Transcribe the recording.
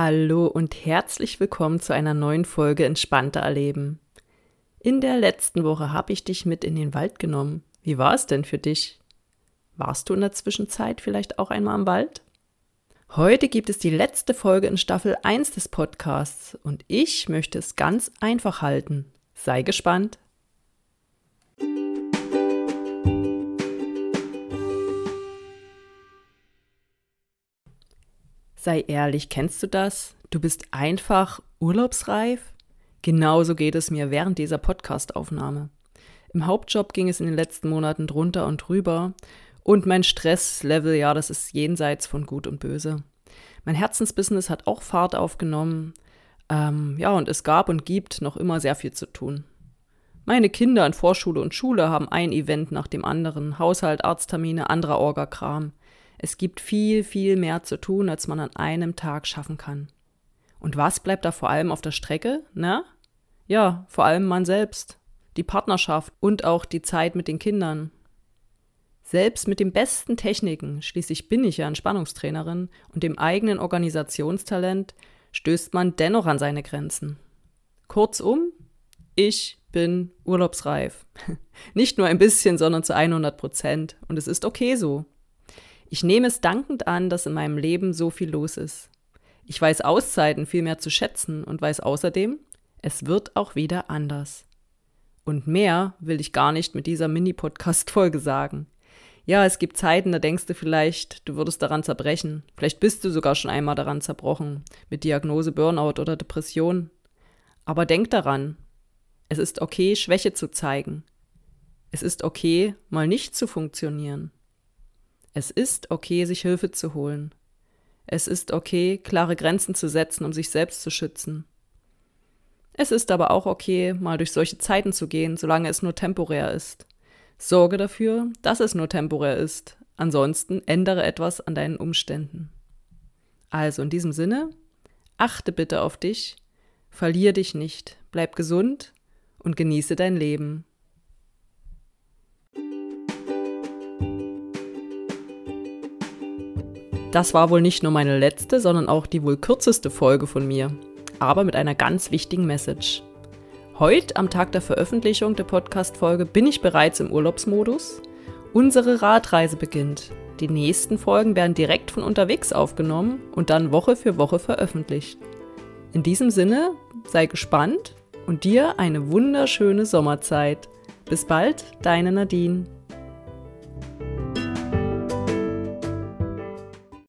Hallo und herzlich willkommen zu einer neuen Folge Entspannter Erleben. In der letzten Woche habe ich dich mit in den Wald genommen. Wie war es denn für dich? Warst du in der Zwischenzeit vielleicht auch einmal im Wald? Heute gibt es die letzte Folge in Staffel 1 des Podcasts und ich möchte es ganz einfach halten. Sei gespannt. Sei ehrlich, kennst du das? Du bist einfach urlaubsreif? Genauso geht es mir während dieser Podcastaufnahme. Im Hauptjob ging es in den letzten Monaten drunter und drüber und mein Stresslevel, ja, das ist jenseits von Gut und Böse. Mein Herzensbusiness hat auch Fahrt aufgenommen. Ähm, ja, und es gab und gibt noch immer sehr viel zu tun. Meine Kinder in Vorschule und Schule haben ein Event nach dem anderen, Haushalt, Arzttermine, anderer Orgakram. Es gibt viel, viel mehr zu tun, als man an einem Tag schaffen kann. Und was bleibt da vor allem auf der Strecke? Na? Ja, vor allem man selbst, die Partnerschaft und auch die Zeit mit den Kindern. Selbst mit den besten Techniken, schließlich bin ich ja Entspannungstrainerin, und dem eigenen Organisationstalent stößt man dennoch an seine Grenzen. Kurzum, ich bin urlaubsreif. Nicht nur ein bisschen, sondern zu 100 Prozent. Und es ist okay so. Ich nehme es dankend an, dass in meinem Leben so viel los ist. Ich weiß Auszeiten viel mehr zu schätzen und weiß außerdem, es wird auch wieder anders. Und mehr will ich gar nicht mit dieser Mini-Podcast-Folge sagen. Ja, es gibt Zeiten, da denkst du vielleicht, du würdest daran zerbrechen. Vielleicht bist du sogar schon einmal daran zerbrochen, mit Diagnose Burnout oder Depression. Aber denk daran, es ist okay, Schwäche zu zeigen. Es ist okay, mal nicht zu funktionieren. Es ist okay, sich Hilfe zu holen. Es ist okay, klare Grenzen zu setzen, um sich selbst zu schützen. Es ist aber auch okay, mal durch solche Zeiten zu gehen, solange es nur temporär ist. Sorge dafür, dass es nur temporär ist. Ansonsten ändere etwas an deinen Umständen. Also in diesem Sinne, achte bitte auf dich, verlier dich nicht, bleib gesund und genieße dein Leben. Das war wohl nicht nur meine letzte, sondern auch die wohl kürzeste Folge von mir, aber mit einer ganz wichtigen Message. Heute, am Tag der Veröffentlichung der Podcast-Folge, bin ich bereits im Urlaubsmodus. Unsere Radreise beginnt. Die nächsten Folgen werden direkt von unterwegs aufgenommen und dann Woche für Woche veröffentlicht. In diesem Sinne, sei gespannt und dir eine wunderschöne Sommerzeit. Bis bald, deine Nadine.